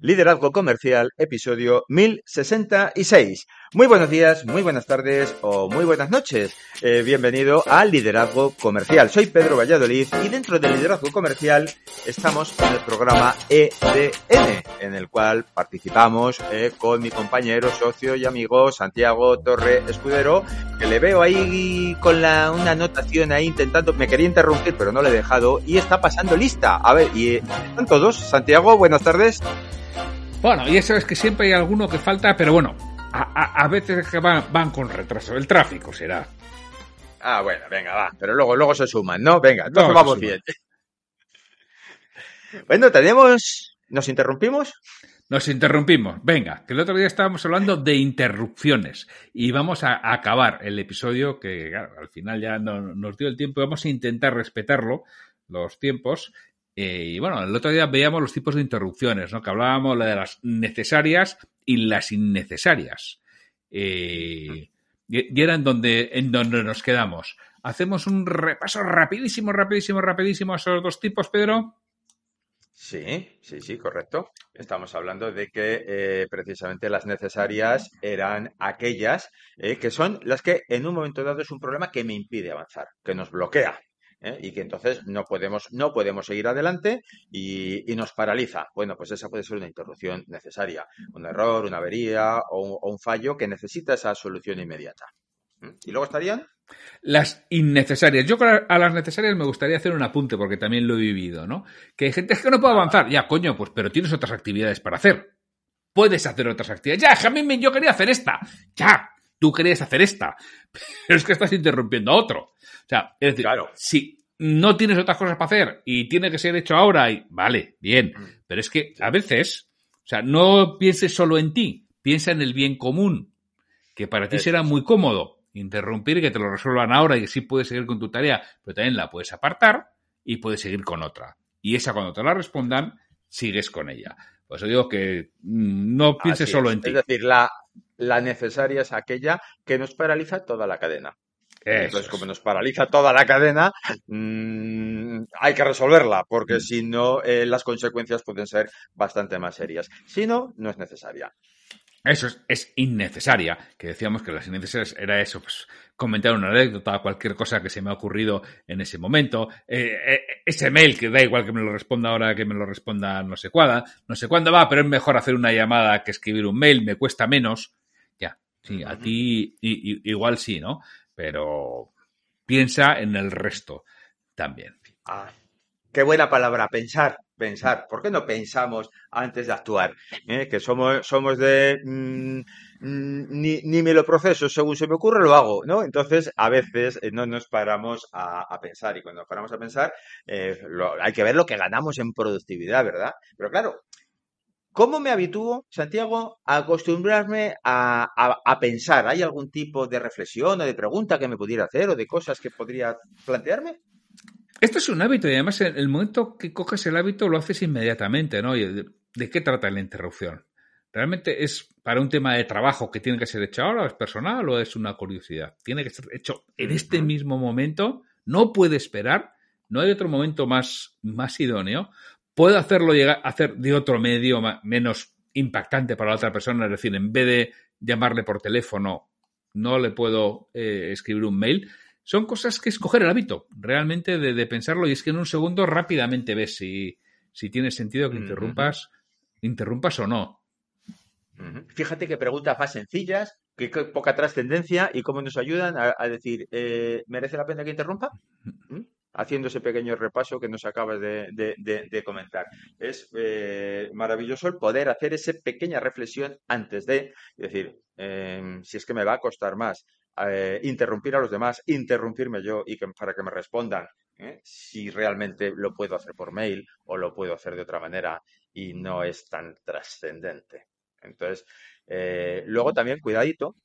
Liderazgo Comercial, episodio 1066. Muy buenos días, muy buenas tardes o muy buenas noches. Eh, bienvenido al Liderazgo Comercial. Soy Pedro Valladolid y dentro del Liderazgo Comercial estamos en el programa EDN, en el cual participamos eh, con mi compañero, socio y amigo Santiago Torre Escudero, que le veo ahí con la, una anotación ahí intentando, me quería interrumpir pero no le he dejado y está pasando lista. A ver, ¿y están todos? Santiago, buenas tardes. Bueno, ya sabes que siempre hay alguno que falta, pero bueno, a, a, a veces que van, van con retraso. El tráfico será. Ah, bueno, venga, va. Pero luego, luego se suman, ¿no? Venga, entonces vamos bien. Bueno, tenemos... ¿Nos interrumpimos? Nos interrumpimos. Venga, que el otro día estábamos hablando de interrupciones y vamos a, a acabar el episodio que claro, al final ya no, nos dio el tiempo. Vamos a intentar respetarlo, los tiempos. Eh, y bueno, el otro día veíamos los tipos de interrupciones, ¿no? Que hablábamos de las necesarias y las innecesarias. Eh, y era en donde, en donde nos quedamos. Hacemos un repaso rapidísimo, rapidísimo, rapidísimo a esos dos tipos, Pedro. Sí, sí, sí, correcto. Estamos hablando de que eh, precisamente las necesarias eran aquellas que son las que en un momento dado es un problema que me impide avanzar, que nos bloquea. ¿Eh? Y que entonces no podemos, no podemos seguir adelante y, nos paraliza. Bueno, pues esa puede ser una interrupción necesaria, un error, una avería o un, fallo que necesita esa solución inmediata. ¿Mm? Y luego estarían Las innecesarias. Yo a las necesarias me gustaría hacer un apunte porque también lo he vivido, ¿no? Que hay gente que no puede avanzar. Ya, coño, pues pero tienes otras actividades para hacer. Puedes hacer otras actividades. Ya, me- yo quería hacer esta. Ya, tú querías hacer esta. Pero es que estás interrumpiendo a otro. O sea, es decir, Claro. si no tienes otras cosas para hacer y tiene que ser hecho ahora, y vale, bien. Mm. Pero es que a veces, o sea, no pienses solo en ti, piensa en el bien común, que para ti será muy cómodo interrumpir y que te lo resuelvan ahora y que sí puedes seguir con tu tarea, pero también la puedes apartar y puedes seguir con otra. Y esa cuando te la respondan, sigues con ella. Por eso digo que mm, no pienses solo en ti. Es decir, la, la necesaria es aquella que nos paraliza toda la cadena. Eso Entonces, es. como nos paraliza toda la cadena, mm, hay que resolverla, Mm. porque si no, eh, las consecuencias pueden ser bastante más serias. Si no, no es necesaria. Eso es, es innecesaria, que decíamos que las innecesarias era eso, pues comentar una anécdota, cualquier cosa que se me ha ocurrido en ese momento, eh, eh, ese mail que da igual que me lo responda ahora que me lo responda no sé cuándo, no sé cuándo va, pero es mejor hacer una llamada que escribir un mail, me cuesta menos. Ya, sí, a ti igual sí, ¿no? Pero piensa en el resto también. Ah, qué buena palabra, pensar, pensar. ¿Por qué no pensamos antes de actuar? ¿Eh? Que somos, somos de mm, mm, ni, ni me lo proceso, según se me ocurre lo hago, ¿no? Entonces, a veces eh, no nos paramos a, a pensar y cuando nos paramos a pensar, eh, lo- hay que ver lo que ganamos en productividad, ¿verdad? Pero claro, ¿cómo me habitúo, Santiago, a acostumbrarme a, a- a pensar? ¿Hay algún tipo de reflexión o de pregunta que me pudiera hacer o de cosas que podría plantearme? Esto es un hábito y además en el momento que coges el hábito lo haces inmediatamente, ¿no? Y ¿De, qué trata la interrupción? ¿Realmente es para un tema de trabajo que tiene que ser hecho ahora, es personal o es una curiosidad? Tiene que ser hecho en este mismo momento, no puede esperar, no hay otro momento más, más idóneo. Puede hacerlo llegar, hacer de otro medio menos impactante para la otra persona, es decir, en vez de llamarle por teléfono, no le puedo eh, escribir un mail. Son cosas que escoger el hábito, realmente de, de pensarlo, y es que en un segundo rápidamente ves si, si tiene sentido que interrumpas, interrumpas o no. Fíjate que preguntas más sencillas, que, que poca trascendencia y cómo nos ayudan a, a decir, eh, ¿merece la pena que interrumpa? Haciendo ese pequeño repaso que nos acabas de, de-. Es eh, maravilloso el poder hacer esa pequeña reflexión antes de decir, em, si es que me va a costar más eh, interrumpir a los demás, interrumpirme yo y que, para que me respondan, ¿eh? si realmente lo puedo hacer por mail o lo puedo hacer de otra manera y no es tan trascendente. Entonces, luego también cuidadito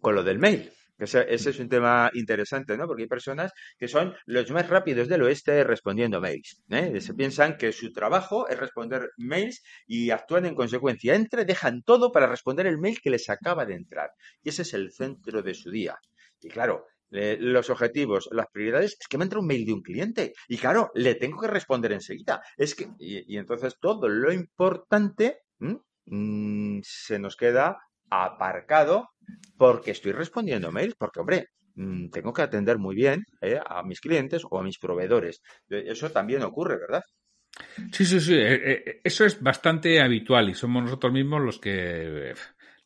con lo del mail. Ese, ese, es un tema interesante, ¿no? Porque hay personas que son los más rápidos del oeste respondiendo mails. ¿eh? Se piensan que su trabajo es responder mails y actúan en consecuencia. Entre, dejan todo para responder el mail que les acaba de entrar. Y ese es el centro de su día. Y claro, los objetivos, las prioridades, es que me entra un mail de un cliente. Y claro, le tengo que responder enseguida. Es que, y, entonces todo lo importante mmm, se nos queda aparcado porque estoy respondiendo mails, porque, hombre, mm, tengo que atender muy bien ¿eh? a mis clientes o a mis proveedores. Eso también ocurre, ¿verdad? Sí, sí, sí. Eh, eso es bastante habitual y somos nosotros mismos los que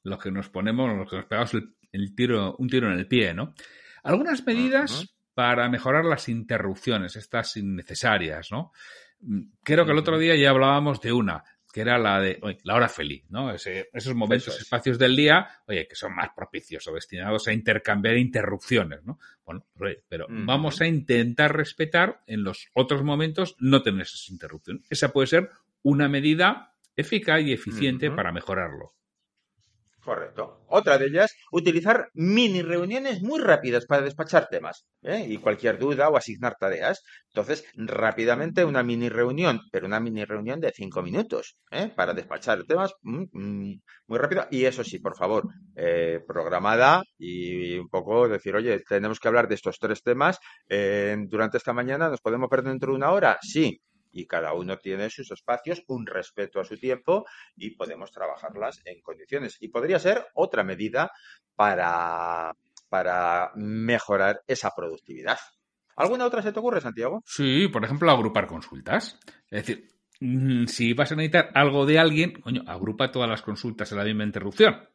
los que nos ponemos, los que nos pegamos el, el tiro, un tiro en el pie, ¿no? Algunas medidas uh -huh. para mejorar las interrupciones, estas innecesarias, ¿no? Mm, creo que el otro día ya hablábamos de una, que era la de oye, la hora feliz, ¿no? Ese, esos momentos, es. espacios del día, oye, que son más propicios o destinados a intercambiar interrupciones, ¿no? Bueno, pero uh -huh. vamos a intentar respetar en los otros momentos no tener esas interrupciones. Esa puede ser una medida eficaz y eficiente para mejorarlo. Correcto. Otra de ellas, utilizar mini reuniones muy rápidas para despachar temas ¿eh? y cualquier duda o asignar tareas. Entonces, rápidamente una mini reunión, pero una mini reunión de cinco minutos ¿eh? para despachar temas mm, mm, muy rápido. Y eso sí, por favor, eh, programada y un poco decir, oye, tenemos que hablar de estos tres temas eh, durante esta mañana. ¿Nos podemos perder dentro de una hora? Sí, y cada uno tiene sus espacios, un respeto a su tiempo y podemos trabajarlas en condiciones. Y podría ser otra medida para, para mejorar esa productividad. ¿Alguna otra se te ocurre, Santiago? Sí, por ejemplo, agrupar consultas. Es decir, mm, si vas a necesitar algo de alguien, coño, agrupa todas las consultas en la misma interrupción.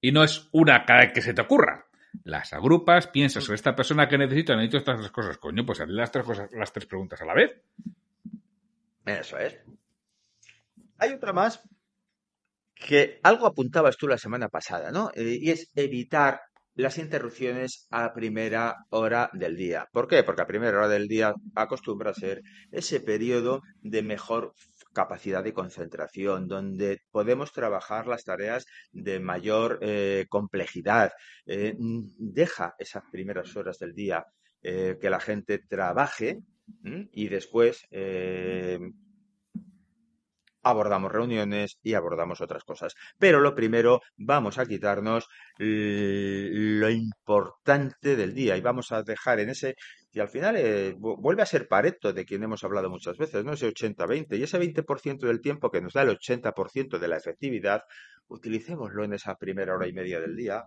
Y no es una cada vez que se te ocurra. Las agrupas, piensas esta persona que necesito, necesito estas tres cosas, coño, pues hazle las tres cosas, las tres preguntas a la vez. Eso es. Hay otra más que algo apuntabas tú la semana pasada, ¿no? Eh, y es evitar las interrupciones a primera hora del día. ¿Por qué? Porque a primera hora del día acostumbra a ser ese periodo de mejor capacidad de concentración, donde podemos trabajar las tareas de mayor eh, complejidad. Eh, deja esas primeras horas del día que la gente trabaje y después eh, abordamos reuniones y abordamos otras cosas. Pero lo primero, vamos a quitarnos lo importante del día y vamos a dejar en ese, y al final eh, vuelve a ser Pareto, de quien hemos hablado muchas veces, ¿no? Ese 80-20 y ese 20% del tiempo que nos da el 80% de la efectividad, utilicémoslo en esa primera hora y media del día,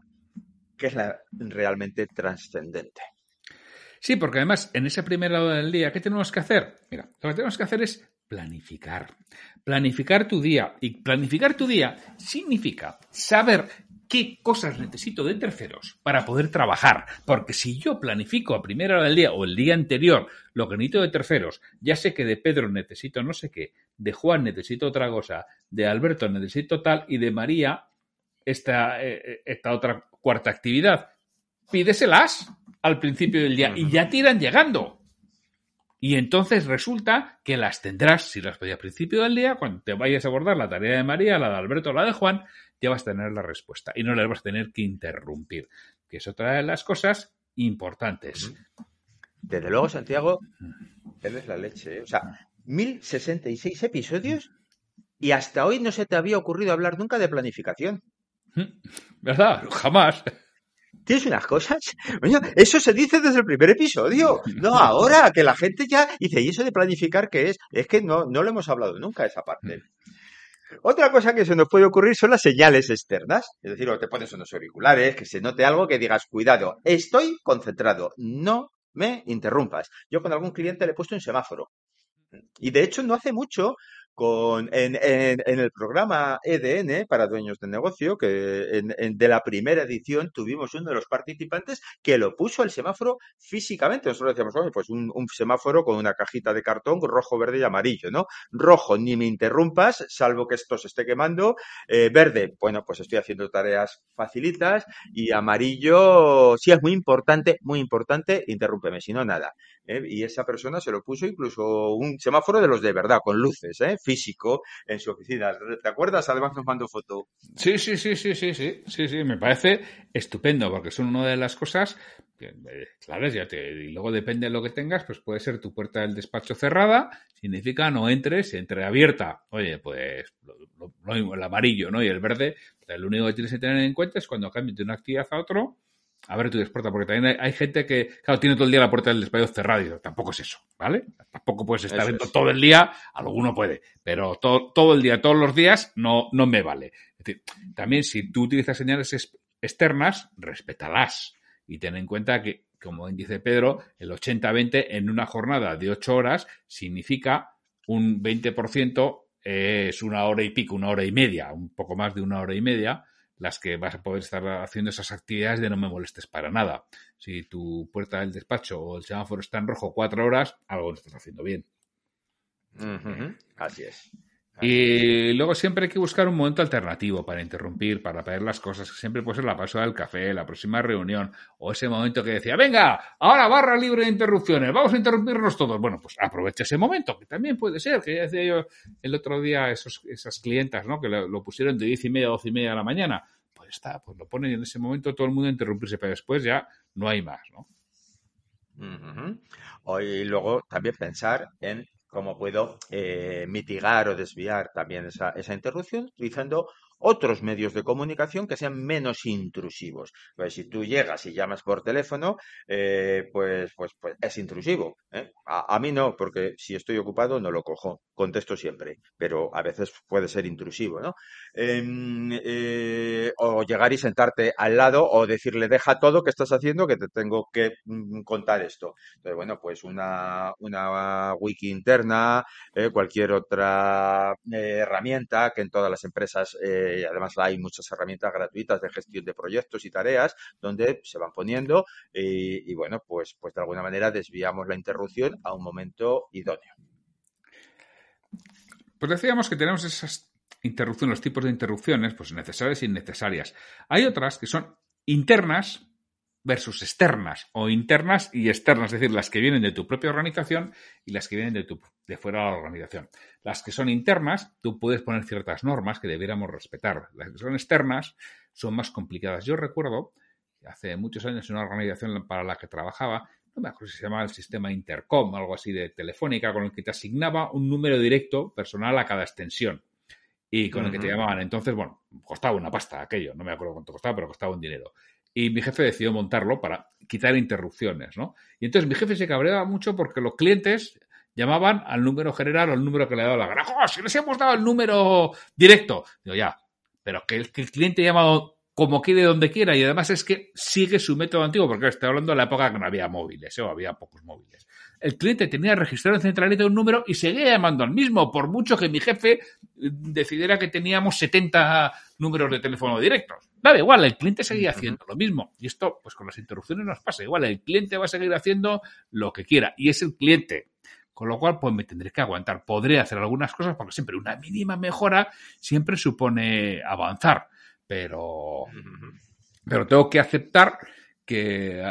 que es la realmente trascendente. Sí, porque además en esa primera hora del día, ¿qué tenemos que hacer? Mira, lo que tenemos que hacer es planificar. Planificar tu día. Y planificar tu día significa saber qué cosas necesito de terceros para poder trabajar. Porque si yo planifico a primera hora del día o el día anterior lo que necesito de terceros, ya sé que de Pedro necesito no sé qué, de Juan necesito otra cosa, de Alberto necesito tal y de María esta, eh, esta otra cuarta actividad. Pídeselas al principio del día y ya te irán llegando. Y entonces resulta que las tendrás, si las pedí al principio del día, cuando te vayas a abordar la tarea de María, la de Alberto o la de Juan, ya vas a tener la respuesta y no las vas a tener que interrumpir, que es otra de las cosas importantes. Desde luego, Santiago, eres la leche. ¿eh? O sea, 1066 episodios y hasta hoy no se te había ocurrido hablar nunca de planificación. ¿Verdad? Jamás. Tienes unas cosas. Eso se dice desde el primer episodio. No ahora, que la gente ya dice, ¿y eso de planificar qué es? Es que no, no lo hemos hablado nunca esa parte. Otra cosa que se nos puede ocurrir son las señales externas. Es decir, o te pones unos auriculares, que se note algo que digas, cuidado, estoy concentrado, no me interrumpas. Yo con algún cliente le he puesto un semáforo. Y de hecho no hace mucho con, en, el programa EDN para dueños de negocio, que de la primera edición tuvimos uno de los participantes que lo puso el semáforo físicamente. Nosotros decíamos, oye, pues un, un, semáforo con una cajita de cartón rojo, verde y amarillo, ¿no? Rojo, ni me interrumpas, salvo que esto se esté quemando. Eh, verde, bueno, pues estoy haciendo tareas facilitas. Y amarillo, sí es muy importante, muy importante, interrúmpeme, si no, nada. ¿Eh? y esa persona se lo puso incluso un semáforo de los de verdad, con luces, ¿eh? físico, en su oficina. ¿Te acuerdas? Además nos mandó foto. Sí, sí, sí, sí, sí, sí, sí, sí, me parece estupendo, porque son una de las cosas que, eh, claro, ya te, y luego depende de lo que tengas, pues puede ser tu puerta del despacho cerrada, significa no entres, entre abierta. Oye, pues lo, lo- el amarillo, ¿no? Y el verde, lo único que tienes que tener en cuenta es cuando cambies de una actividad a otro, abre tu despuerta, porque también hay, hay gente que, claro, tiene todo el día la puerta del despacho cerrada y tampoco es eso, ¿vale? Tampoco puedes estar dentro es. todo el día, alguno puede, pero todo, todo el día, todos los días, no, no me vale. Es decir, también si tú utilizas señales es- externas, respétalas y ten en cuenta que, como dice Pedro, el 80-20 en una jornada de 8 horas significa un 20% es una hora y pico, una hora y media, un poco más de una hora y media, las que vas a poder estar haciendo esas actividades de no me molestes para nada. Si tu puerta del despacho o el semáforo está en rojo cuatro horas, algo no estás haciendo bien. Así es. Y luego siempre hay que buscar un momento alternativo para interrumpir, para pedir las cosas. Siempre puede ser la pausa del café, la próxima reunión, o ese momento que decía, venga, ahora barra libre de interrupciones, vamos a interrumpirnos todos. Bueno, pues aprovecha ese momento, que también puede ser, que ya decía yo el otro día esos, esas clientas, ¿no? Que lo, pusieron de diez y media a doce y media de la mañana. Pues está, pues lo ponen en ese momento todo el mundo a interrumpirse, pero después ya no hay más, ¿no? Y luego también pensar en cómo puedo eh, mitigar o desviar también esa, esa interrupción utilizando otros medios de comunicación que sean menos intrusivos. Pues si tú llegas y llamas por teléfono, eh, pues, pues, pues es intrusivo. ¿eh? A, a mí no, porque si estoy ocupado no lo cojo, contesto siempre, pero a veces puede ser intrusivo, ¿no? Em, eh, o llegar y sentarte al lado o decirle, deja todo que estás haciendo que te tengo que mm, contar esto. Entonces, bueno, pues una, una wiki interna, eh, cualquier otra herramienta que en todas las empresas, y además hay muchas herramientas gratuitas de gestión de proyectos y tareas donde se van poniendo y, y bueno, pues, pues de alguna manera desviamos la interrupción a un momento idóneo. Pues decíamos que tenemos esas interrupciones, los tipos de interrupciones, pues necesarias e innecesarias. Hay otras que son internas versus externas, o internas y externas, es decir, las que vienen de tu propia organización y las que vienen de, tu, de fuera de la organización. Las que son internas, tú puedes poner ciertas normas que debiéramos respetar. Las que son externas son más complicadas. Yo recuerdo, hace muchos años, en una organización para la que trabajaba, no me acuerdo si se llamaba el sistema Intercom, algo así de telefónica, con el que te asignaba un número directo personal a cada extensión y con el que te llamaban. Entonces, bueno, costaba una pasta aquello, no me acuerdo cuánto costaba, pero costaba un dinero. Y mi jefe decidió montarlo para quitar interrupciones, ¿no? Y entonces mi jefe se cabreaba mucho porque los clientes llamaban al número general o al número que le daba la gana. ¡Oh, si les hemos dado el número directo! Digo, ya, pero que el, que el cliente llamado como quiere, donde quiera, y además es que sigue su método antiguo, porque estoy hablando de la época que no había móviles, ¿eh? o había pocos móviles. El cliente tenía registrado en centralita un número y seguía llamando al mismo, por mucho que mi jefe eh, decidiera que teníamos 70 números de teléfono directos. Daba igual, el cliente seguía haciendo lo mismo. Y esto, pues con las interrupciones nos pasa igual. El cliente va a seguir haciendo lo que quiera. Y es el cliente. Con lo cual, pues me tendré que aguantar. Podré hacer algunas cosas porque siempre una mínima mejora siempre supone avanzar. Pero, pero tengo que aceptar que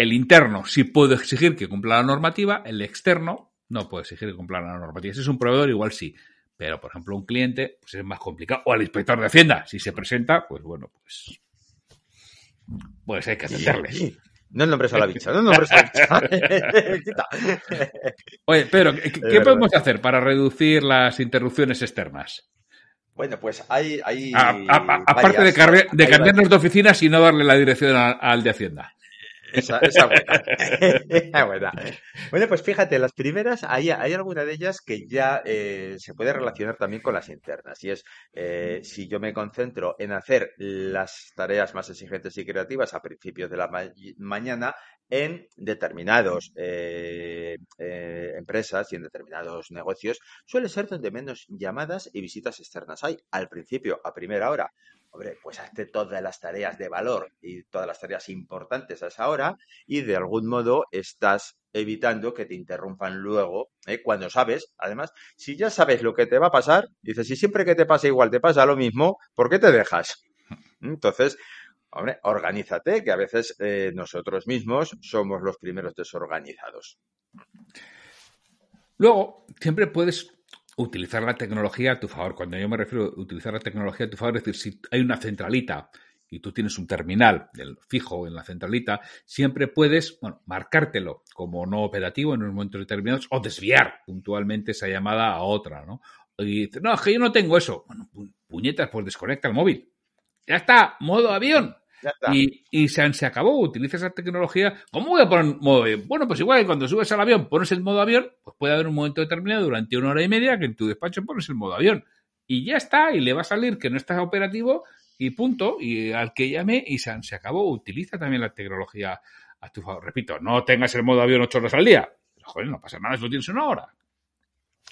el interno sí puedo exigir que cumpla la normativa, el externo no puede exigir que cumpla la normativa. Si es un proveedor, igual sí. Pero, por ejemplo, un cliente, pues es más complicado. O al inspector de Hacienda, si se presenta, pues bueno, pues. Pues hay que atenderle. No nombres a la bicha, no nombres a la bicha. Oye, pero, ¿qué, podemos hacer para reducir las interrupciones externas? Bueno, pues hay. hay A- a- a- aparte varias- de, cambiarnos de oficinas y no darle la dirección al, al de Hacienda. Esa, esa buena. Buena. Bueno, pues fíjate, las primeras, hay, hay alguna de ellas que ya eh, se puede relacionar también con las internas. Y es, eh, si yo me concentro en hacer las tareas más exigentes y creativas a principios de la ma- mañana en determinados eh, eh, empresas y en determinados negocios, suele ser donde menos llamadas y visitas externas hay. Al principio, a primera hora, Hombre, pues hazte todas las tareas de valor y todas las tareas importantes a esa hora y de algún modo estás evitando que te interrumpan luego, ¿eh? cuando sabes, además, si ya sabes lo que te va a pasar, dices, si siempre que te pasa igual te pasa lo mismo, ¿por qué te dejas? Entonces, Hombre, organízate, que a veces eh, nosotros mismos somos los primeros desorganizados. Luego, siempre puedes utilizar la tecnología a tu favor. Cuando yo me refiero a utilizar la tecnología a tu favor, es decir, si hay una centralita y tú tienes un terminal fijo en la centralita, siempre puedes, bueno, marcártelo como no operativo en unos momentos determinados o desviar puntualmente esa llamada a otra, ¿no? Y dices, no, es que yo no tengo eso. Bueno, puñetas, pues desconecta el móvil. Ya está, modo avión. Y, y se, acabó, utiliza esa tecnología. ¿Cómo voy a poner modo avión? Bueno, pues igual que cuando subes al avión pones el modo avión, pues puede haber un momento determinado durante una hora y media que en tu despacho pones el modo avión. Y ya está, y le va a salir que no estás operativo y punto, y al que llame y se, se acabó. Utiliza también la tecnología a tu favor. Repito, no tengas el modo avión ocho horas al día. joder, no pasa nada lo tienes una hora.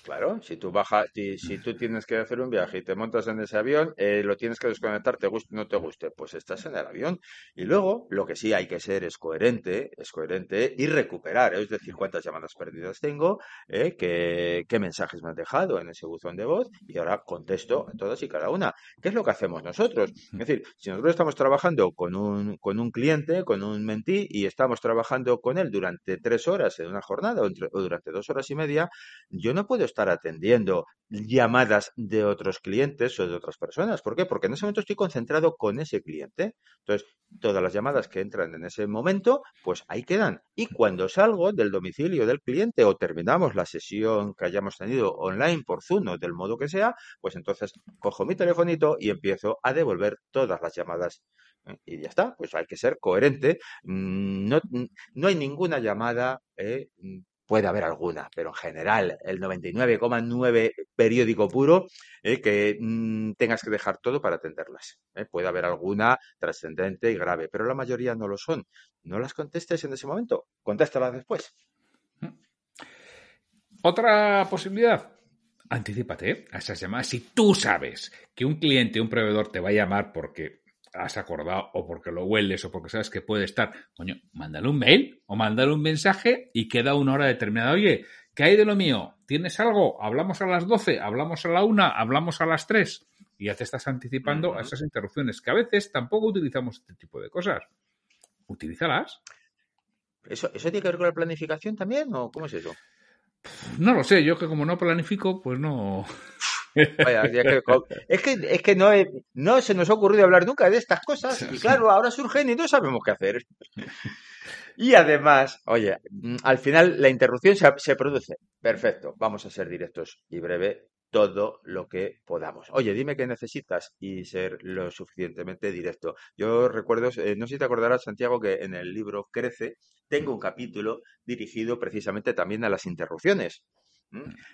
Claro, si tú bajas, si, si, tú tienes que hacer un viaje y te montas en ese avión, eh, lo tienes que desconectar, te guste o no te guste, pues estás en el avión. Y luego, lo que sí hay que ser es coherente, es coherente y recuperar, es decir, cuántas llamadas perdidas tengo, eh, qué, qué, mensajes me han dejado en ese buzón de voz y ahora contesto a todas y cada una. ¿Qué es lo que hacemos nosotros? Es decir, si nosotros estamos trabajando con un, con un cliente, con un mentí y estamos trabajando con él durante tres horas en una jornada o, entre, o durante dos horas y media, yo no puedo estar estar atendiendo llamadas de otros clientes o de otras personas. ¿Por qué? Porque en ese momento estoy concentrado con ese cliente. Entonces, todas las llamadas que entran en ese momento, pues ahí quedan. Y cuando salgo del domicilio del cliente o terminamos la sesión que hayamos tenido online por Zoom o del modo que sea, pues entonces cojo mi telefonito y empiezo a devolver todas las llamadas y ya está, pues hay que ser coherente. Mm, no, no hay ninguna llamada eh, puede haber alguna, pero en general el 99,9 periódico puro eh, que mm, tengas que dejar todo para atenderlas. Eh. Puede haber alguna trascendente y grave, pero la mayoría no lo son. No las contestes en ese momento, contéstalas después. Otra posibilidad, anticipate a esas llamadas. Si tú sabes que un cliente, un proveedor te va a llamar porque has acordado o porque lo hueles o porque sabes que puede estar, coño, mándale un mail o mándale un mensaje y queda una hora determinada. Oye, ¿qué hay de lo mío? ¿Tienes algo? ¿Hablamos a las 12? ¿Hablamos a la 1? ¿Hablamos a las 3? Y ya te estás anticipando a esas interrupciones, que a veces tampoco utilizamos este tipo de cosas. Utilízalas. ¿Eso, ¿Eso tiene que ver con la planificación también o cómo es eso? No lo sé, yo que como no planifico, pues no. es que, es que no, no se nos ha ocurrido hablar nunca de estas cosas y claro, ahora surgen y no sabemos qué hacer. Y además, oye, mm, al final la interrupción se, se, produce. Perfecto, vamos a ser directos y breve todo lo que podamos. Oye, dime qué necesitas y ser lo suficientemente directo. Yo recuerdo, eh, no sé si te acordarás, Santiago, que en el libro Crece tengo un capítulo dirigido precisamente también a las interrupciones.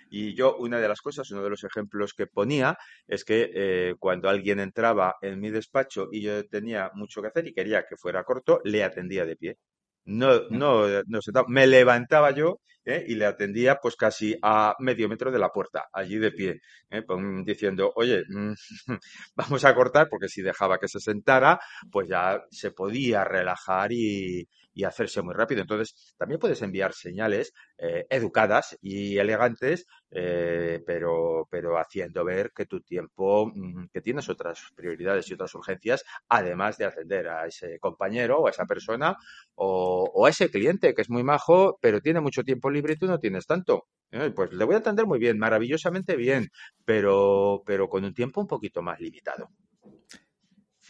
Y yo, una de las cosas, uno de los ejemplos que ponía es que eh, cuando alguien entraba en mi despacho y yo tenía mucho que hacer y quería que fuera corto, le atendía de pie. No, no, no me levantaba yo ¿eh? y le atendía pues casi a medio metro de la puerta, allí de pie, ¿eh? pues, diciendo, oye, mm, vamos a cortar porque si dejaba que se sentara, pues ya se podía relajar y, y hacerse muy rápido. Entonces, también puedes enviar señales eh, educadas y elegantes, eh, pero, pero haciendo ver que tu tiempo, mm, que tienes otras prioridades y otras urgencias, además de atender a ese compañero o a esa persona o, o a ese cliente que es muy majo, pero tiene mucho tiempo libre y tú no tienes tanto. Eh, pues le voy a atender muy bien, maravillosamente bien, pero, pero con un tiempo un poquito más limitado.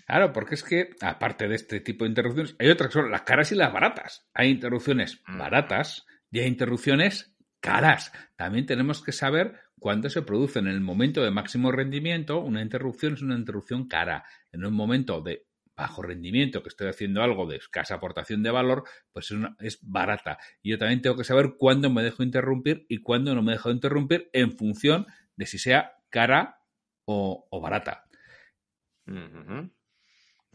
Claro, porque es que, aparte de este tipo de interrupciones, hay otras que son las caras y las baratas. Hay interrupciones Mm. baratas y hay interrupciones caras. También tenemos que saber cuándo se produce en el momento de máximo rendimiento. Una interrupción es una interrupción cara. En un momento de bajo rendimiento, que estoy haciendo algo de escasa aportación de valor, pues es, una- es barata. Y yo también tengo que saber cuándo me dejo interrumpir y cuándo no me dejo interrumpir en función de si sea cara o, o barata.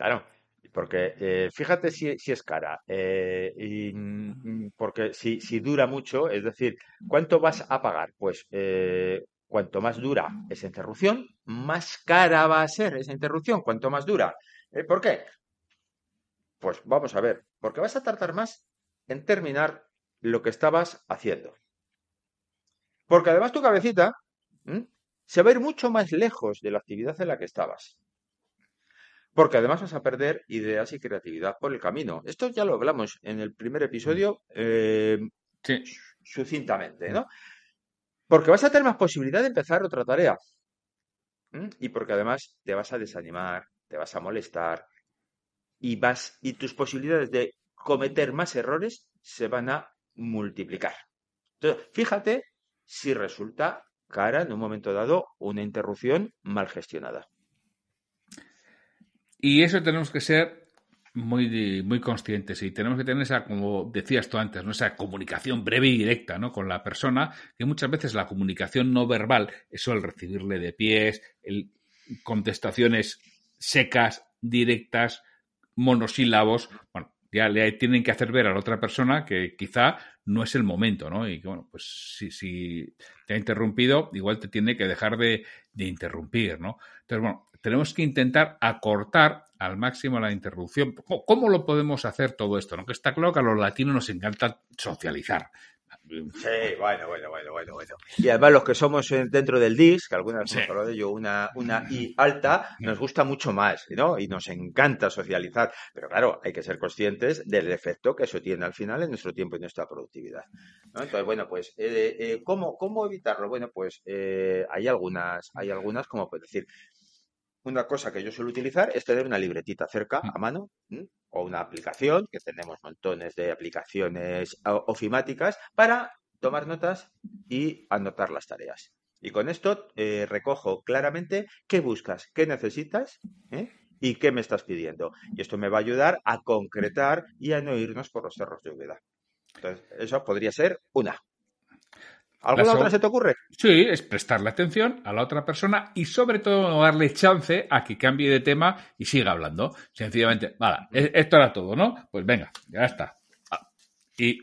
Claro, porque eh, fíjate si, si es cara, eh, y, mm, porque si, si dura mucho, es decir, ¿cuánto vas a pagar? Pues eh, cuanto más dura esa interrupción, más cara va a ser esa interrupción, cuanto más dura. ¿por qué? Pues vamos a ver, porque vas a tardar más en terminar lo que estabas haciendo. Porque además tu cabecita se va a ir mucho más lejos de la actividad en la que estabas. Porque además vas a perder ideas y creatividad por el camino. Esto ya lo hablamos en el primer episodio eh, Sí. sucintamente, ¿no? Porque vas a tener más posibilidad de empezar otra tarea. ¿Mm? Y porque además te vas a desanimar, te vas a molestar y vas y tus posibilidades de cometer más errores se van a multiplicar. Entonces, fíjate si resulta cara en un momento dado una interrupción mal gestionada. Y eso tenemos que ser muy, muy conscientes y tenemos que tener esa, como decías tú antes, ¿no? esa comunicación breve y directa ¿no? con la persona, que muchas veces la comunicación no verbal, eso el recibirle de pies, el contestaciones secas, directas, monosílabos, bueno, ya le tienen que hacer ver a la otra persona que quizá no es el momento, ¿no? Y que, bueno, pues si, si te ha interrumpido, igual te tiene que dejar de, de interrumpir, ¿no? Entonces, bueno, tenemos que intentar acortar al máximo la interrupción. ¿Cómo, cómo lo podemos hacer todo esto? ¿no? Que está claro que a los latinos nos encanta socializar. Sí, bueno, bueno, bueno, bueno, bueno. Y además los que somos dentro del DIS, que alguna vez Sí. hemos hablado de ello, una, una I alta, nos gusta mucho más, ¿no? Y nos encanta socializar. Pero claro, hay que ser conscientes del efecto que eso tiene al final en nuestro tiempo y nuestra productividad. ¿no? Entonces, bueno, pues, eh, eh, ¿cómo, ¿cómo evitarlo? Bueno, pues eh, hay algunas, hay algunas, como puedes decir, una cosa que yo suelo utilizar es tener una libretita cerca, a mano, ¿m? o una aplicación, que tenemos montones de aplicaciones ofimáticas, para tomar notas y anotar las tareas. Y con esto eh, recojo claramente qué buscas, qué necesitas ¿eh? y qué me estás pidiendo. Y esto me va a ayudar a concretar y a no irnos por los cerros de Úbeda. Entonces, eso podría ser una. ¿Alguna La otra se te ocurre? Sí, es prestarle atención a la otra persona y sobre todo darle chance a que cambie de tema y siga hablando. Sencillamente, vale, esto era todo, ¿no? Pues venga, ya está. Ah, Y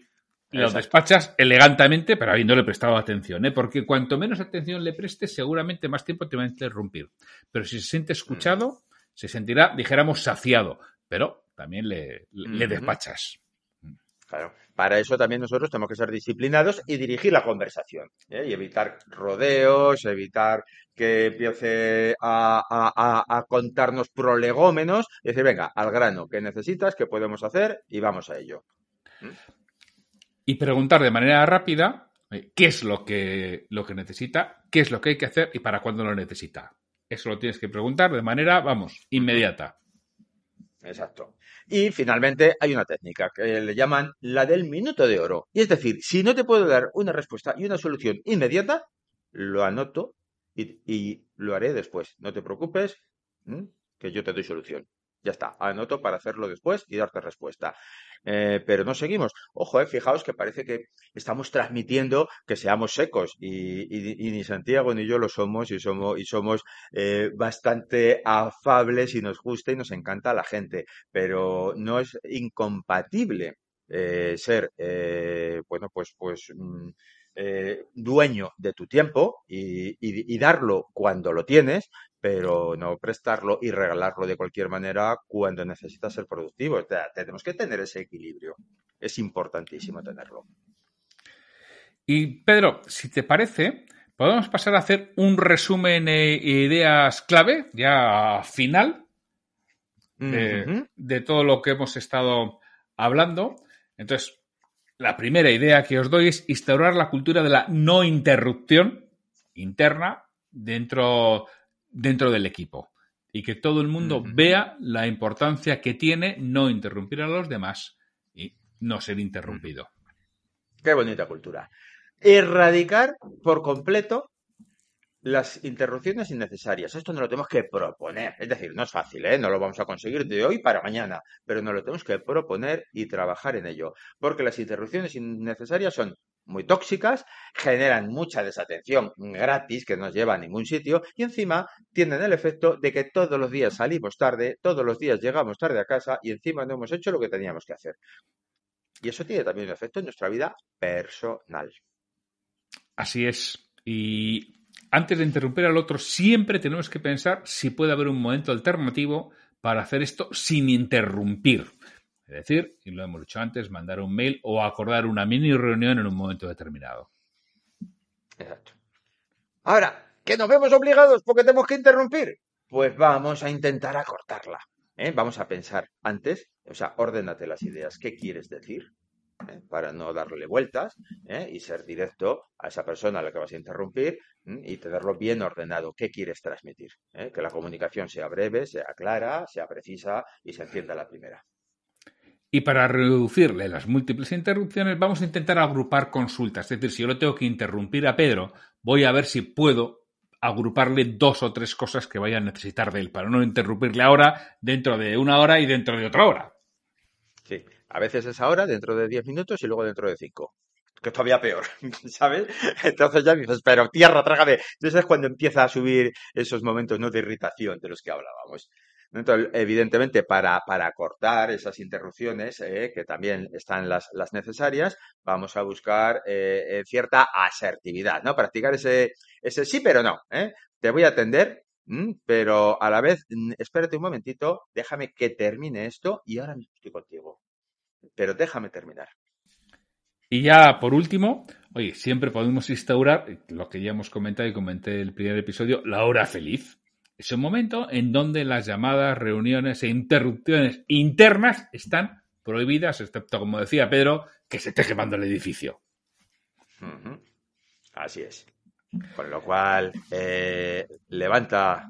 lo Exacto. despachas elegantemente, pero habiéndole prestado atención, ¿eh? Porque cuanto menos atención le prestes, seguramente más tiempo te va a interrumpir. Pero si se siente escuchado, se sentirá, dijéramos, saciado, pero también le, le Ujú. despachas. Claro. Para eso también nosotros tenemos que ser disciplinados y dirigir la conversación. ¿eh? Y evitar rodeos, evitar que empiece a, contarnos prolegómenos y decir, venga, al grano, ¿qué necesitas? ¿Qué podemos hacer? Y vamos a ello. y preguntar de manera rápida eh, qué es lo que, lo que necesita, qué es lo que hay que hacer y para cuándo lo necesita. Eso lo tienes que preguntar de manera, vamos, inmediata. Exacto. Y finalmente hay una técnica que le llaman la del minuto de oro. Y es decir, si no te puedo dar una respuesta y una solución inmediata, lo anoto y, y lo haré después. No te preocupes, que yo te doy solución. Ya está, anoto para hacerlo después y darte respuesta. Eh, pero no seguimos. Ojo, eh, fijaos que parece que estamos transmitiendo que seamos secos y, ni Santiago ni yo lo somos y somos, y somos eh, bastante afables y nos gusta y nos encanta la gente, pero no es incompatible eh, ser, bueno, pues, pues mm, eh, dueño de tu tiempo y, y- y darlo cuando lo tienes, pero no prestarlo y regalarlo de cualquier manera cuando necesitas ser productivo. O sea, tenemos que tener ese equilibrio. Es importantísimo tenerlo. Y Pedro, si te parece, podemos pasar a hacer un resumen de ideas clave, ya final, de, Ujú. de todo lo que hemos estado hablando. Entonces, la primera idea que os doy es instaurar la cultura de la no interrupción interna dentro, dentro del equipo. Y que todo el mundo vea la importancia que tiene no interrumpir a los demás y no ser interrumpido. Qué bonita cultura. Erradicar por completo las interrupciones innecesarias. Esto no lo tenemos que proponer. Es decir, no es fácil, ¿eh? No lo vamos a conseguir de hoy para mañana, pero no lo tenemos que proponer y trabajar en ello. Porque las interrupciones innecesarias son muy tóxicas, generan mucha desatención gratis que no nos lleva a ningún sitio y encima tienen el efecto de que todos los días salimos tarde, todos los días llegamos tarde a casa y encima no hemos hecho lo que teníamos que hacer. Y eso tiene también un efecto en nuestra vida personal. Así es. Y antes de interrumpir al otro, siempre tenemos que pensar si puede haber un momento alternativo para hacer esto sin interrumpir. Es decir, y lo hemos dicho antes, mandar un mail o acordar una mini reunión en un momento determinado. Exacto. Ahora, ¿que nos vemos obligados porque tenemos que interrumpir? Pues vamos a intentar acortarla. ¿eh? Vamos a pensar antes, o sea, ordénate las ideas. ¿Qué quieres decir? ¿Eh? Para no darle vueltas ¿eh? y ser directo a esa persona a la que vas a interrumpir y tenerlo bien ordenado. ¿Qué quieres transmitir? Que la comunicación sea breve, sea clara, sea precisa y se entienda la primera. Y para reducirle las múltiples interrupciones, vamos a intentar agrupar consultas. Es decir, si yo lo tengo que interrumpir a Pedro, voy a ver si puedo agruparle dos o tres cosas que vaya a necesitar de él, para no interrumpirle ahora, dentro de una hora y dentro de otra hora. Sí, a veces es ahora, dentro de diez minutos y luego dentro de cinco. Que es todavía peor, ¿sabes? Entonces ya dices, pero tierra, trágame. Entonces es cuando empieza a subir esos momentos de irritación de los que hablábamos. Entonces, evidentemente, para, para cortar esas interrupciones, eh, que también están las, las, necesarias, vamos a buscar eh, eh, cierta asertividad, ¿no? Practicar ese, ese sí, pero no. Te voy a atender, pero a la vez, espérate un momentito, déjame que termine esto y ahora estoy contigo. Pero déjame terminar. Y ya por último, oye, siempre podemos instaurar lo que ya hemos comentado y comenté en el primer episodio, la hora feliz. Es un momento en donde las llamadas, reuniones e interrupciones internas están prohibidas, excepto, como decía Pedro, que se esté quemando el edificio. Así es. Con lo cual, eh, levanta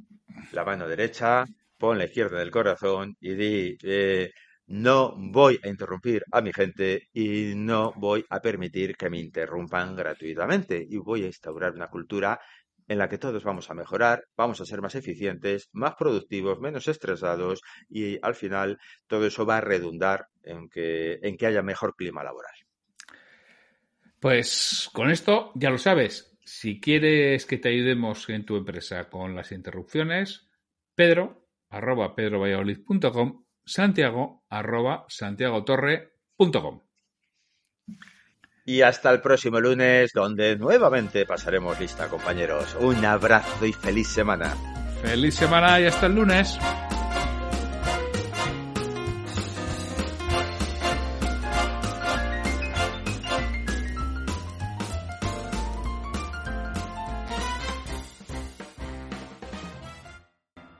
la mano derecha, pon la izquierda del corazón y di, eh, no voy a interrumpir a mi gente y no voy a permitir que me interrumpan gratuitamente y voy a instaurar una cultura en la que todos vamos a mejorar, vamos a ser más eficientes, más productivos, menos estresados y al final todo eso va a redundar en que, haya mejor clima laboral. Pues con esto ya lo sabes. Si quieres que te ayudemos en tu empresa con las interrupciones, pedro arroba pedrovalladolid.com, santiago arroba santiagotorre.com. Y hasta el próximo lunes, donde nuevamente pasaremos lista, compañeros. Un abrazo y feliz semana. Feliz semana y hasta el lunes.